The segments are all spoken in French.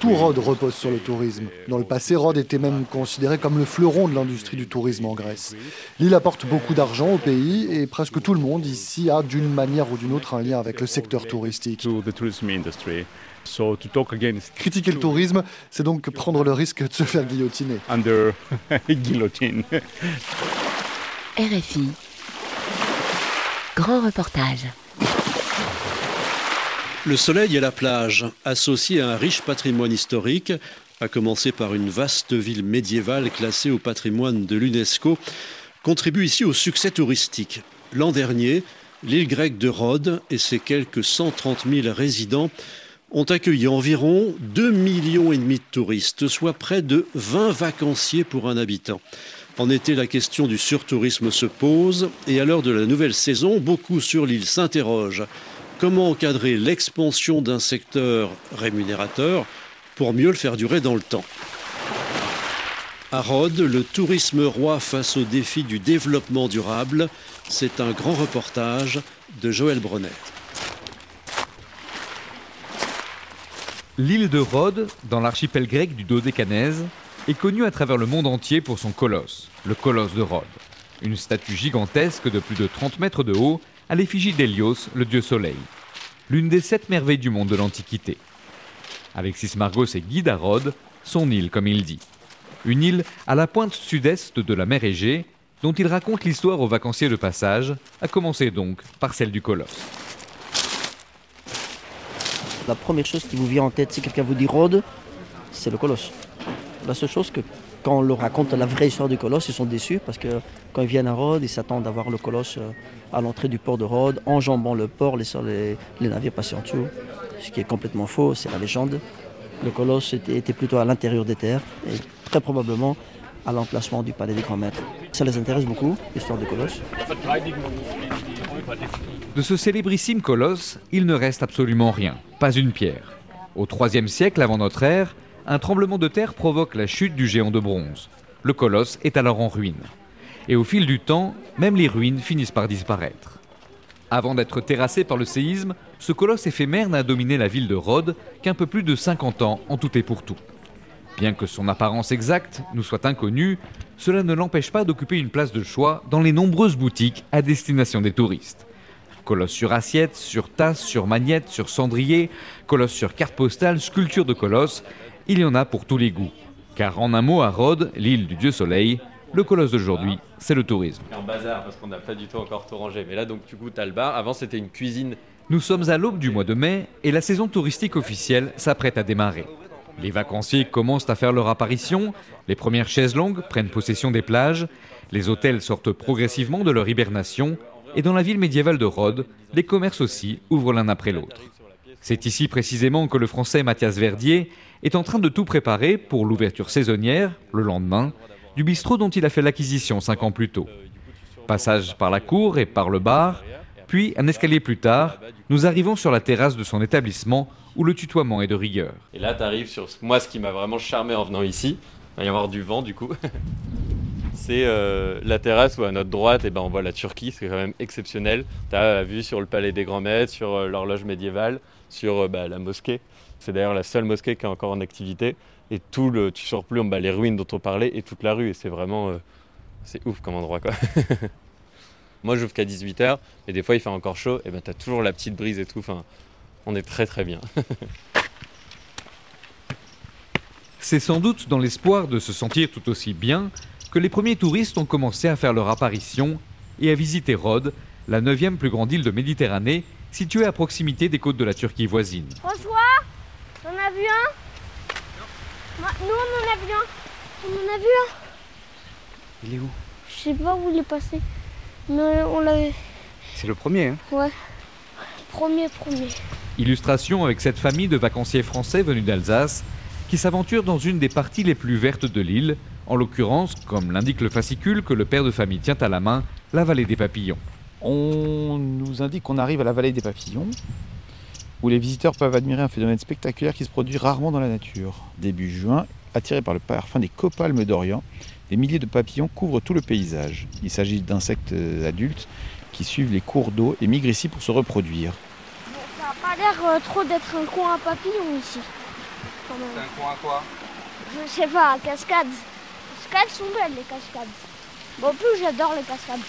Tout Rhodes repose sur le tourisme. Dans le passé, Rhodes était même considéré comme le fleuron de l'industrie du tourisme en Grèce. L'île apporte beaucoup d'argent au pays et presque tout le monde ici a d'une manière ou d'une autre un lien avec le secteur touristique. Critiquer le tourisme, c'est donc prendre le risque de se faire guillotiner. Under guillotine. RFI. Grand reportage. Le soleil et la plage, associés à un riche patrimoine historique, à commencer par une vaste ville médiévale classée au patrimoine de l'UNESCO, contribuent ici au succès touristique. L'an dernier, l'île grecque de Rhodes et ses quelques 130 000 résidents ont accueilli environ 2,5 millions de touristes, soit près de 20 vacanciers pour un habitant. En été, la question du surtourisme se pose et à l'heure de la nouvelle saison, beaucoup sur l'île s'interrogent. Comment encadrer l'expansion d'un secteur rémunérateur pour mieux le faire durer dans le temps? À Rhodes, le tourisme roi face au défi du développement durable, c'est un grand reportage de Joël Brunet. L'île de Rhodes, dans l'archipel grec du Dodécanèse, est connue à travers le monde entier pour son colosse, le colosse de Rhodes. Une statue gigantesque de plus de 30 mètres de haut à l'effigie d'Hélios, le dieu soleil, l'une des sept merveilles du monde de l'Antiquité. Alexis Margos est guide à Rhodes, son île comme il dit. Une île à la pointe sud-est de la mer Égée, dont il raconte l'histoire aux vacanciers de passage, à commencer donc par celle du colosse. La première chose qui vous vient en tête si quelqu'un vous dit Rhodes, c'est le colosse. La seule chose que quand on leur raconte la vraie histoire du colosse, ils sont déçus parce que quand ils viennent à Rhodes, ils s'attendent à voir le colosse euh, à l'entrée du port de Rhodes, enjambant le port, laissant les, navires passer en dessous. Ce qui est complètement faux, c'est la légende. Le colosse était, était plutôt à l'intérieur des terres et très probablement à l'emplacement du palais des grands maîtres. Ça les intéresse beaucoup, l'histoire du colosse. De ce célébrissime colosse, il ne reste absolument rien, pas une pierre. Au IIIe siècle avant notre ère, un tremblement de terre provoque la chute du géant de bronze. Le colosse est alors en ruine. Et au fil du temps, même les ruines finissent par disparaître. Avant d'être terrassé par le séisme, ce colosse éphémère n'a dominé la ville de Rhodes qu'un peu plus de 50 ans en tout et pour tout. Bien que son apparence exacte nous soit inconnue, cela ne l'empêche pas d'occuper une place de choix dans les nombreuses boutiques à destination des touristes. Colosse sur assiette, sur tasse, sur magnette, sur cendrier, colosse sur carte postale, sculpture de colosse, il y en a pour tous les goûts. Car en un mot, à Rhodes, l'île du dieu soleil, le colosse d'aujourd'hui, c'est le tourisme. Un bazar parce qu'on n'a pas du tout encore tout rangé. Mais là, donc, du coup, t'as le bar. Avant, c'était une cuisine. Nous sommes à l'aube du mois de mai et la saison touristique officielle s'apprête à démarrer. Les vacanciers commencent à faire leur apparition, les premières chaises longues prennent possession des plages, les hôtels sortent progressivement de leur hibernation et dans la ville médiévale de Rhodes, les commerces aussi ouvrent l'un après l'autre. C'est ici précisément que le français Mathias Verdier est en train de tout préparer pour l'ouverture saisonnière, le lendemain, du bistrot dont il a fait l'acquisition cinq ans plus tôt. Passage par la cour et par le bar, puis un escalier plus tard, nous arrivons sur la terrasse de son établissement où le tutoiement est de rigueur. Et là, tu arrives sur moi, ce qui m'a vraiment charmé en venant ici. Il va y avoir du vent du coup. c'est euh, la terrasse où à notre droite, eh ben, on voit la Turquie, c'est quand même exceptionnel. Tu as la vue sur le palais des grands maîtres, sur euh, l'horloge médiévale, sur euh, bah, la mosquée. C'est d'ailleurs la seule mosquée qui est encore en activité. Et tout le, tu sors plus bah, les ruines dont on parlait et toute la rue. Et c'est vraiment, c'est ouf comme endroit quoi. Moi, j'ouvre qu'à 18h, et des fois, il fait encore chaud, et ben, tu as toujours la petite brise et tout. Enfin, on est très très bien. C'est sans doute dans l'espoir de se sentir tout aussi bien que les premiers touristes ont commencé à faire leur apparition et à visiter Rhodes, la neuvième plus grande île de Méditerranée, située à proximité des côtes de la Turquie voisine. François, on a vu un? Nous, on en a vu un. On en a vu un. Il est où? Je sais pas où il est passé. Mais on l'avait. C'est le premier, hein? Ouais. Premier, premier. Illustration avec cette famille de vacanciers français venus d'Alsace qui s'aventure dans une des parties les plus vertes de l'île, en l'occurrence, comme l'indique le fascicule que le père de famille tient à la main, la vallée des papillons. On nous indique qu'on arrive à la vallée des papillons, où les visiteurs peuvent admirer un phénomène spectaculaire qui se produit rarement dans la nature. Début juin, attirés par le parfum des copalmes d'Orient, des milliers de papillons couvrent tout le paysage. Il s'agit d'insectes adultes qui suivent les cours d'eau et migrent ici pour se reproduire. Ça va pas l'air euh, trop d'être un coin à papillons ici. C'est un coin à quoi? Je sais pas, cascades. Les cascades sont belles, les cascades. Bon, en plus, j'adore les cascades.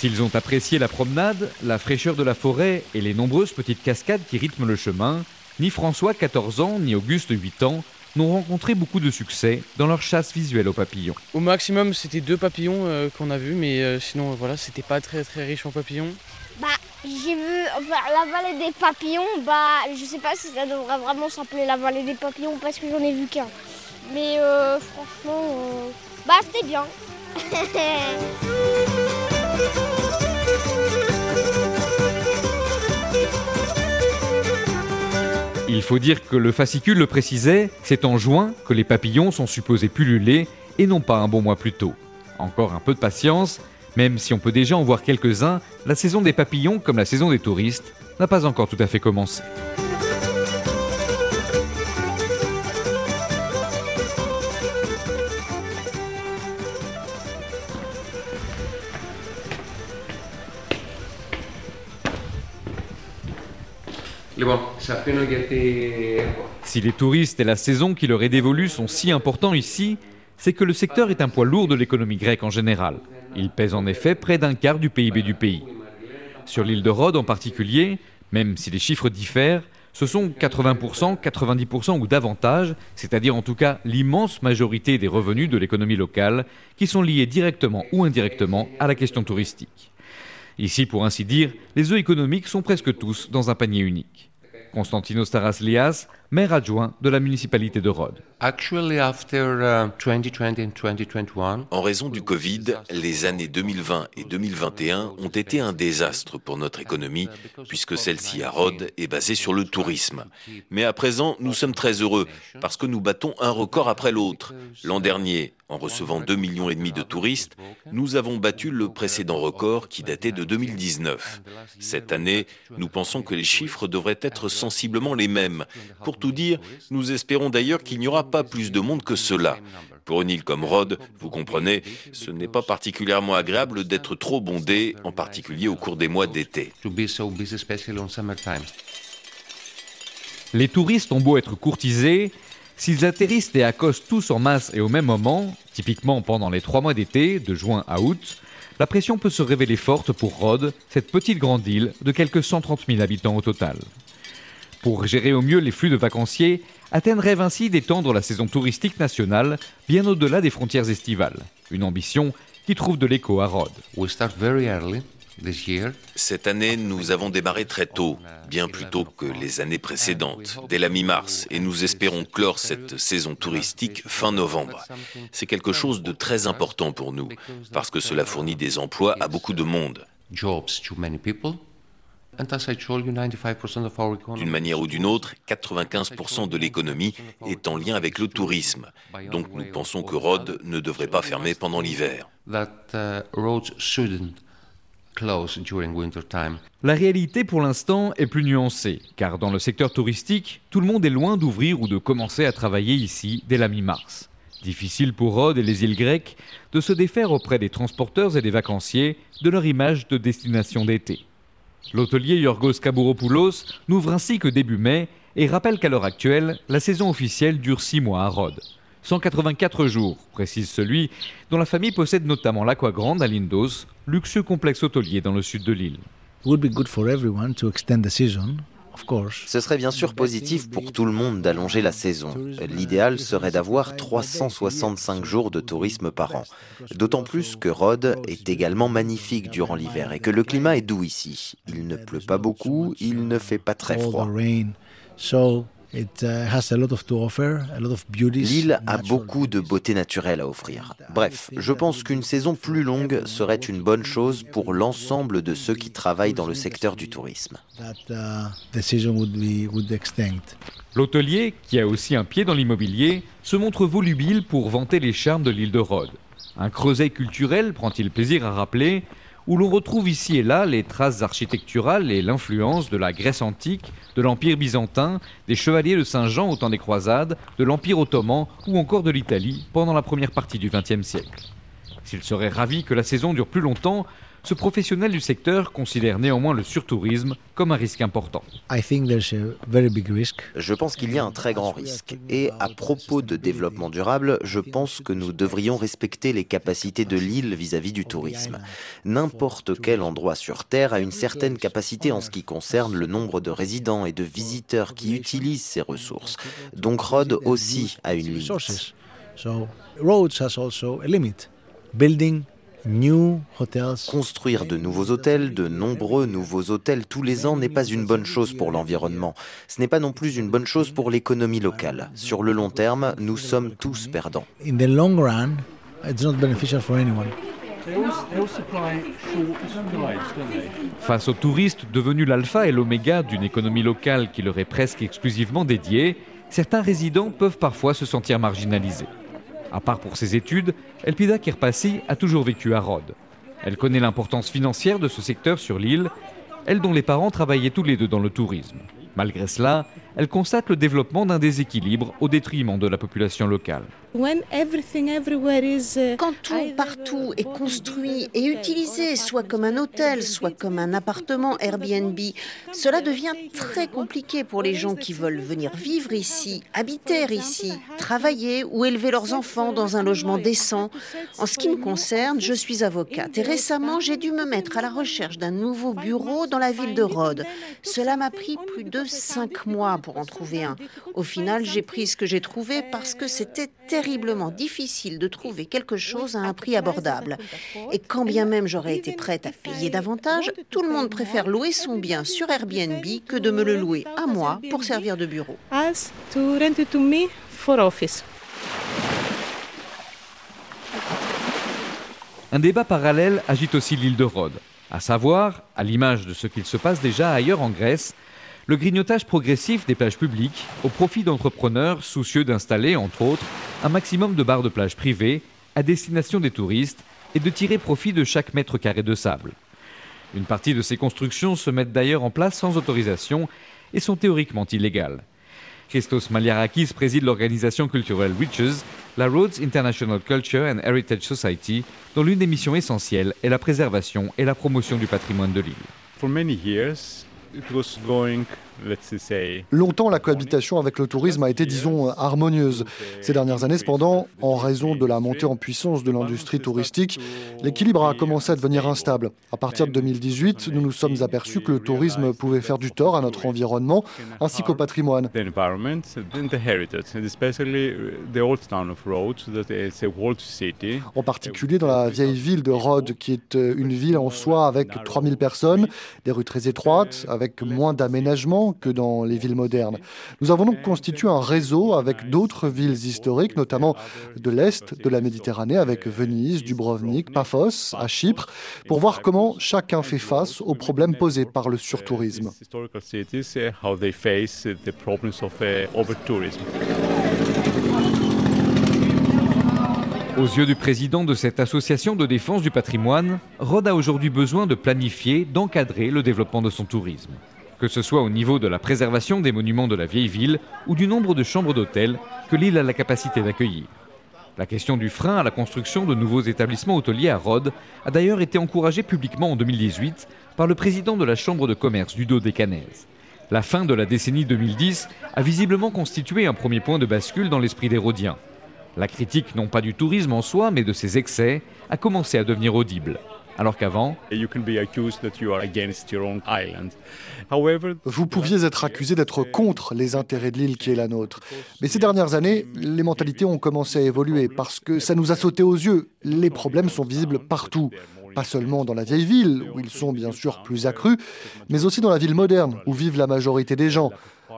S'ils ont apprécié la promenade, la fraîcheur de la forêt et les nombreuses petites cascades qui rythment le chemin, ni François, 14 ans, ni Auguste, 8 ans, n'ont rencontré beaucoup de succès dans leur chasse visuelle aux papillons. Au maximum, c'était deux papillons euh, qu'on a vus, mais euh, sinon, voilà, c'était pas très très riche en papillons. Bah, j'ai vu enfin, la vallée des papillons. Bah, je sais pas si ça devrait vraiment s'appeler la vallée des papillons parce que j'en ai vu qu'un. Mais euh, franchement, euh, bah, c'était bien. Il faut dire que le fascicule le précisait, c'est en juin que les papillons sont supposés pulluler et non pas un bon mois plus tôt. Encore un peu de patience, même si on peut déjà en voir quelques-uns, la saison des papillons, comme la saison des touristes, n'a pas encore tout à fait commencé. Si les touristes et la saison qui leur est dévolue sont si importants ici, c'est que le secteur est un poids lourd de l'économie grecque en général. Il pèse en effet près d'un quart du PIB du pays. Sur l'île de Rhodes en particulier, même si les chiffres diffèrent, ce sont 80%, 90% ou davantage, c'est-à-dire en tout cas l'immense majorité des revenus de l'économie locale, qui sont liés directement ou indirectement à la question touristique. Ici, pour ainsi dire, les œufs économiques sont presque tous dans un panier unique. Constantinos Taraslias, maire adjoint de la municipalité de Rhodes. En raison du Covid, les années 2020 et 2021 ont été un désastre pour notre économie, puisque celle-ci à Rhodes est basée sur le tourisme. Mais à présent, nous sommes très heureux, parce que nous battons un record après l'autre. L'an dernier, en recevant 2,5 millions et demi de touristes, nous avons battu le précédent record qui datait de 2019. Cette année, nous pensons que les chiffres devraient être sensiblement les mêmes. Pour tout dire, nous espérons d'ailleurs qu'il n'y aura pas plus de monde que cela. Pour une île comme Rhodes, vous comprenez, ce n'est pas particulièrement agréable d'être trop bondé, en particulier au cours des mois d'été. Les touristes ont beau être courtisés, s'ils atterrissent et accostent tous en masse et au même moment, typiquement pendant les trois mois d'été, de juin à août, la pression peut se révéler forte pour Rhodes, cette petite grande île de quelques 130 000 habitants au total. Pour gérer au mieux les flux de vacanciers, Athènes rêve ainsi d'étendre la saison touristique nationale bien au-delà des frontières estivales. Une ambition qui trouve de l'écho à Rhodes. Cette année, nous avons démarré très tôt, bien plus tôt que les années précédentes, dès la mi-mars, et nous espérons clore cette saison touristique fin novembre. C'est quelque chose de très important pour nous, parce que cela fournit des emplois à beaucoup de monde. D'une manière ou d'une autre, 95% de l'économie est en lien avec le tourisme. Donc nous pensons que Rhodes ne devrait pas fermer pendant l'hiver. La réalité pour l'instant est plus nuancée, car dans le secteur touristique, tout le monde est loin d'ouvrir ou de commencer à travailler ici dès la mi-mars. Difficile pour Rhodes et les îles grecques de se défaire auprès des transporteurs et des vacanciers de leur image de destination d'été. L'hôtelier Yorgos Kabouropoulos n'ouvre ainsi que début mai et rappelle qu'à l'heure actuelle, la saison officielle dure 6 mois à Rhodes. 184 jours, précise celui dont la famille possède notamment l'Aqua Grande à Lindos, luxueux complexe hôtelier dans le sud de l'île. Ce serait bien sûr positif pour tout le monde d'allonger la saison. L'idéal serait d'avoir 365 jours de tourisme par an. D'autant plus que Rhodes est également magnifique durant l'hiver et que le climat est doux ici. Il ne pleut pas beaucoup, il ne fait pas très froid. L'île a beaucoup de beauté naturelle à offrir. Bref, je pense qu'une saison plus longue serait une bonne chose pour l'ensemble de ceux qui travaillent dans le secteur du tourisme. L'hôtelier, qui a aussi un pied dans l'immobilier, se montre volubile pour vanter les charmes de l'île de Rhodes. Un creuset culturel, prend-il plaisir à rappeler, où l'on retrouve ici et là les traces architecturales et l'influence de la Grèce antique, de l'Empire byzantin, des chevaliers de Saint-Jean au temps des croisades, de l'Empire ottoman ou encore de l'Italie pendant la première partie du XXe siècle. S'il serait ravi que la saison dure plus longtemps, ce professionnel du secteur considère néanmoins le surtourisme comme un risque important. Je pense qu'il y a un très grand risque. Et à propos de développement durable, je pense que nous devrions respecter les capacités de l'île vis-à-vis du tourisme. N'importe quel endroit sur Terre a une certaine capacité en ce qui concerne le nombre de résidents et de visiteurs qui utilisent ces ressources. Donc Rhodes aussi a une limite. Construire de nouveaux hôtels, de nombreux nouveaux hôtels tous les ans n'est pas une bonne chose pour l'environnement. Ce n'est pas non plus une bonne chose pour l'économie locale. Sur le long terme, nous sommes tous perdants. Face aux touristes devenus l'alpha et l'oméga d'une économie locale qui leur est presque exclusivement dédiée, certains résidents peuvent parfois se sentir marginalisés. À part pour ses études, Elpida Kirpassi a toujours vécu à Rhodes. Elle connaît l'importance financière de ce secteur sur l'île, elle dont les parents travaillaient tous les deux dans le tourisme. Malgré cela, elle constate le développement d'un déséquilibre au détriment de la population locale. Uh, Quand tout partout est construit et utilisé, soit comme un hôtel, soit comme un appartement Airbnb, cela devient très compliqué pour les gens qui veulent venir vivre ici, habiter ici, travailler ou élever leurs enfants dans un logement décent. En ce qui me concerne, je suis avocate. et récemment j'ai dû me mettre à la recherche d'un nouveau bureau dans la ville de Rhodes. Cela m'a pris plus de cinq mois pour en trouver un. Au final, j'ai pris ce que j'ai trouvé parce que c'était terriblement difficile de trouver quelque chose à un prix abordable. Et quand bien même j'aurais été prête à payer davantage, tout le monde préfère louer son bien sur Airbnb que de me le louer à moi pour servir de bureau. Un débat parallèle agite aussi l'île de Rhodes, à savoir, à l'image de ce qu'il se passe déjà ailleurs en Grèce, le grignotage progressif des plages publiques au profit d'entrepreneurs soucieux d'installer, entre autres, un maximum de barres de plage privées à destination des touristes et de tirer profit de chaque mètre carré de sable. Une partie de ces constructions se mettent d'ailleurs en place sans autorisation et sont théoriquement illégales. Christos Maliarakis préside l'organisation culturelle Riches, la Rhodes International Culture and Heritage Society, dont l'une des missions essentielles est la préservation et la promotion du patrimoine de l'île. it was going Longtemps, la cohabitation avec le tourisme a été, disons, harmonieuse. Ces dernières années, cependant, en raison de la montée en puissance de l'industrie touristique, l'équilibre a commencé à devenir instable. À partir de 2018, nous nous sommes aperçus que le tourisme pouvait faire du tort à notre environnement ainsi qu'au patrimoine. En particulier dans la vieille ville de Rhodes, qui est euh, une ville en soi avec 3000 personnes, des rues très étroites, avec moins d'aménagements que dans les villes modernes. Nous avons donc constitué un réseau avec d'autres villes historiques, notamment de l'Est de la Méditerranée, avec Venise, Dubrovnik, Paphos, à Chypre, pour voir comment chacun fait face aux problèmes posés par le surtourisme. Aux yeux du président de cette association de défense du patrimoine, Rhodes a aujourd'hui besoin de planifier, d'encadrer le développement de son tourisme que ce soit au niveau de la préservation des monuments de la vieille ville ou du nombre de chambres d'hôtel que l'île a la capacité d'accueillir. La question du frein à la construction de nouveaux établissements hôteliers à Rhodes a d'ailleurs été encouragée publiquement en 2018 par le président de la Chambre de commerce du Dodécanèse. La fin de la décennie 2010 a visiblement constitué un premier point de bascule dans l'esprit des Rhodiens. La critique non pas du tourisme en soi, mais de ses excès, a commencé à devenir audible alors qu'avant, vous pouviez être accusé d'être contre les intérêts de l'île qui est la nôtre. Mais ces dernières années, les mentalités ont commencé à évoluer parce que ça nous a sauté aux yeux. Les problèmes sont visibles partout pas seulement dans la vieille ville, où ils sont bien sûr plus accrus, mais aussi dans la ville moderne, où vivent la majorité des gens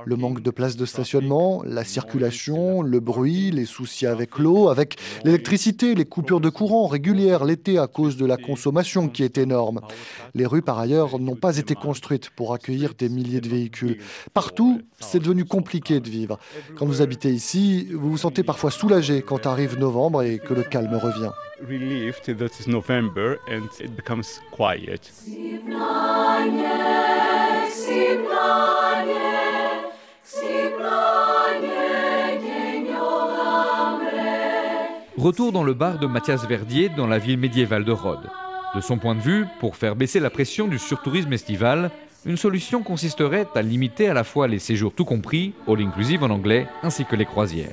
le manque de places de stationnement, la circulation, le bruit, les soucis avec l'eau, avec l'électricité, les coupures de courant régulières l'été à cause de la consommation qui est énorme. Les rues, par ailleurs, n'ont pas été construites pour accueillir des milliers de véhicules. Partout, c'est devenu compliqué de vivre. Quand vous habitez ici, vous vous sentez parfois soulagé quand arrive novembre et que le calme revient. Retour dans le bar de Mathias Verdier dans la ville médiévale de Rhodes. De son point de vue, pour faire baisser la pression du surtourisme estival, une solution consisterait à limiter à la fois les séjours tout compris, all inclusive en anglais, ainsi que les croisières.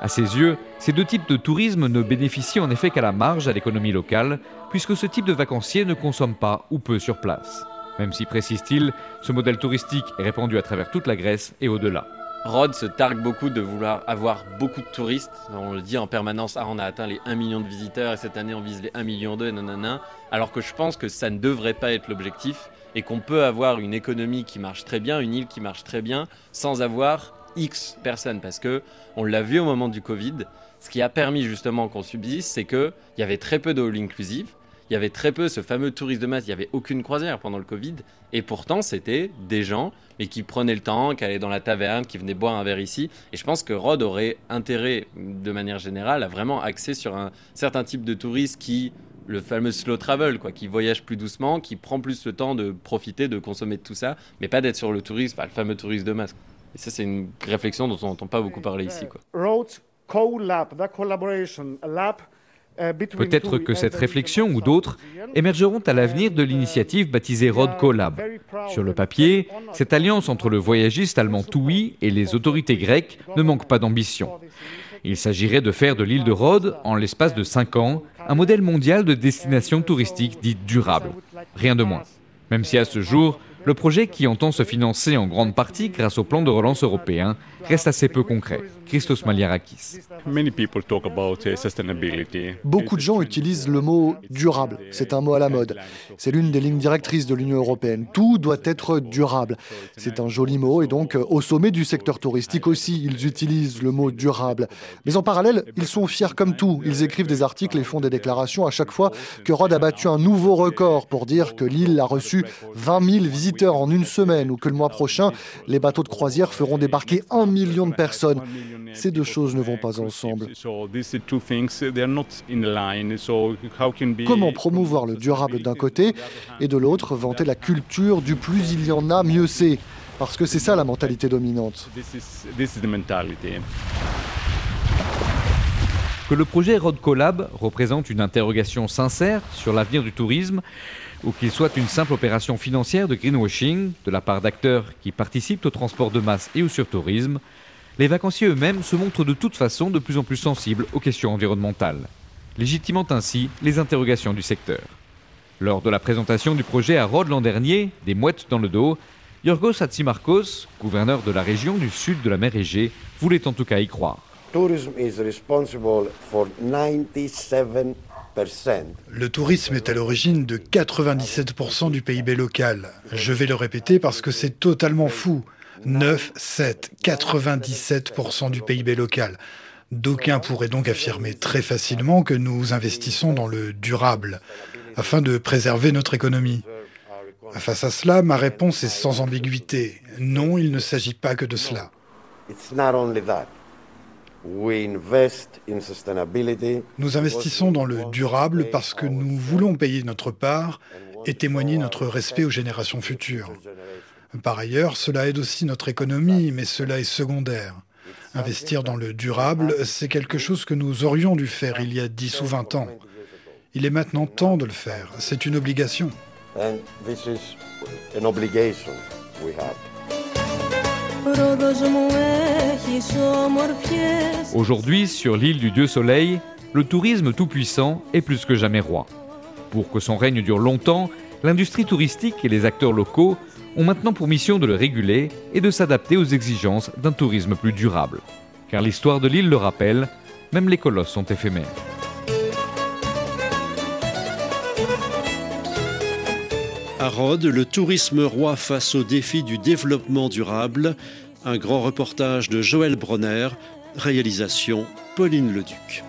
À ses yeux, ces deux types de tourisme ne bénéficient en effet qu'à la marge à l'économie locale, puisque ce type de vacancier ne consomme pas ou peu sur place. Même si, précise-t-il, ce modèle touristique est répandu à travers toute la Grèce et au-delà. Rhodes se targue beaucoup de vouloir avoir beaucoup de touristes. On le dit en permanence, ah, on a atteint les 1 million de visiteurs et cette année on vise les 1 million 2 et nanana. Alors que je pense que ça ne devrait pas être l'objectif et qu'on peut avoir une économie qui marche très bien, une île qui marche très bien, sans avoir X personnes. Parce que on l'a vu au moment du Covid, ce qui a permis justement qu'on subsiste, c'est qu'il y avait très peu de all inclusive il y avait très peu ce fameux tourisme de masse, il n'y avait aucune croisière pendant le Covid, et pourtant c'était des gens, mais qui prenaient le temps, qui allaient dans la taverne, qui venaient boire un verre ici, et je pense que Rhodes aurait intérêt, de manière générale, à vraiment axer sur un certain type de tourisme qui le fameux slow travel, quoi, qui voyage plus doucement, qui prend plus le temps de profiter, de consommer de tout ça, mais pas d'être sur le tourisme, le fameux tourisme de masse. Et ça, c'est une réflexion dont on n'entend pas beaucoup parler ici. Quoi. Rhodes co-lab, that collaboration lab Peut-être que cette réflexion ou d'autres émergeront à l'avenir de l'initiative baptisée Road Collab. Sur le papier, cette alliance entre le voyagiste allemand Toui et les autorités grecques ne manque pas d'ambition. Il s'agirait de faire de l'île de Rhodes, en l'espace de 5 ans, un modèle mondial de destination touristique dite durable. Rien de moins. Même si à ce jour, le projet, qui entend se financer en grande partie grâce au plan de relance européen, reste assez peu concret. Christos Maliarakis. Beaucoup de gens utilisent le mot durable. C'est un mot à la mode. C'est l'une des lignes directrices de l'Union européenne. Tout doit être durable. C'est un joli mot et donc au sommet du secteur touristique aussi, ils utilisent le mot durable. Mais en parallèle, ils sont fiers comme tout. Ils écrivent des articles et font des déclarations à chaque fois que Rhodes a battu un nouveau record pour dire que l'île a reçu 20 000 visiteurs en une semaine ou que le mois prochain, les bateaux de croisière feront débarquer un million de personnes. Ces deux choses ne vont pas ensemble. Comment promouvoir le durable d'un côté et de l'autre vanter la culture du plus il y en a, mieux c'est? Parce que c'est ça la mentalité dominante. Que le projet Road Collab représente une interrogation sincère sur l'avenir du tourisme, ou qu'il soit une simple opération financière de greenwashing de la part d'acteurs qui participent au transport de masse et au surtourisme, les vacanciers eux-mêmes se montrent de toute façon de plus en plus sensibles aux questions environnementales, légitimant ainsi les interrogations du secteur. Lors de la présentation du projet à Rhodes l'an dernier, des mouettes dans le dos, Yorgos Hatzimarkos, gouverneur de la région du sud de la mer Égée, voulait en tout cas y croire. Le tourisme est à l'origine de 97% du PIB local. Je vais le répéter parce que c'est totalement fou. 9, 7, 97% du PIB local. D'aucuns pourraient donc affirmer très facilement que nous investissons dans le durable afin de préserver notre économie. Face à cela, ma réponse est sans ambiguïté. Non, il ne s'agit pas que de cela. Nous investissons dans le durable parce que nous voulons payer notre part et témoigner notre respect aux générations futures. Par ailleurs, cela aide aussi notre économie, mais cela est secondaire. Investir dans le durable, c'est quelque chose que nous aurions dû faire il y a 10 ou 20 ans. Il est maintenant temps de le faire. C'est une obligation. Aujourd'hui, sur l'île du Dieu Soleil, le tourisme tout-puissant est plus que jamais roi. Pour que son règne dure longtemps, l'industrie touristique et les acteurs locaux ont maintenant pour mission de le réguler et de s'adapter aux exigences d'un tourisme plus durable. Car l'histoire de l'île le rappelle, même les colosses sont éphémères. À Rhodes, le tourisme roi face au défi du développement durable. Un grand reportage de Joël Bronner, réalisation Pauline Leduc.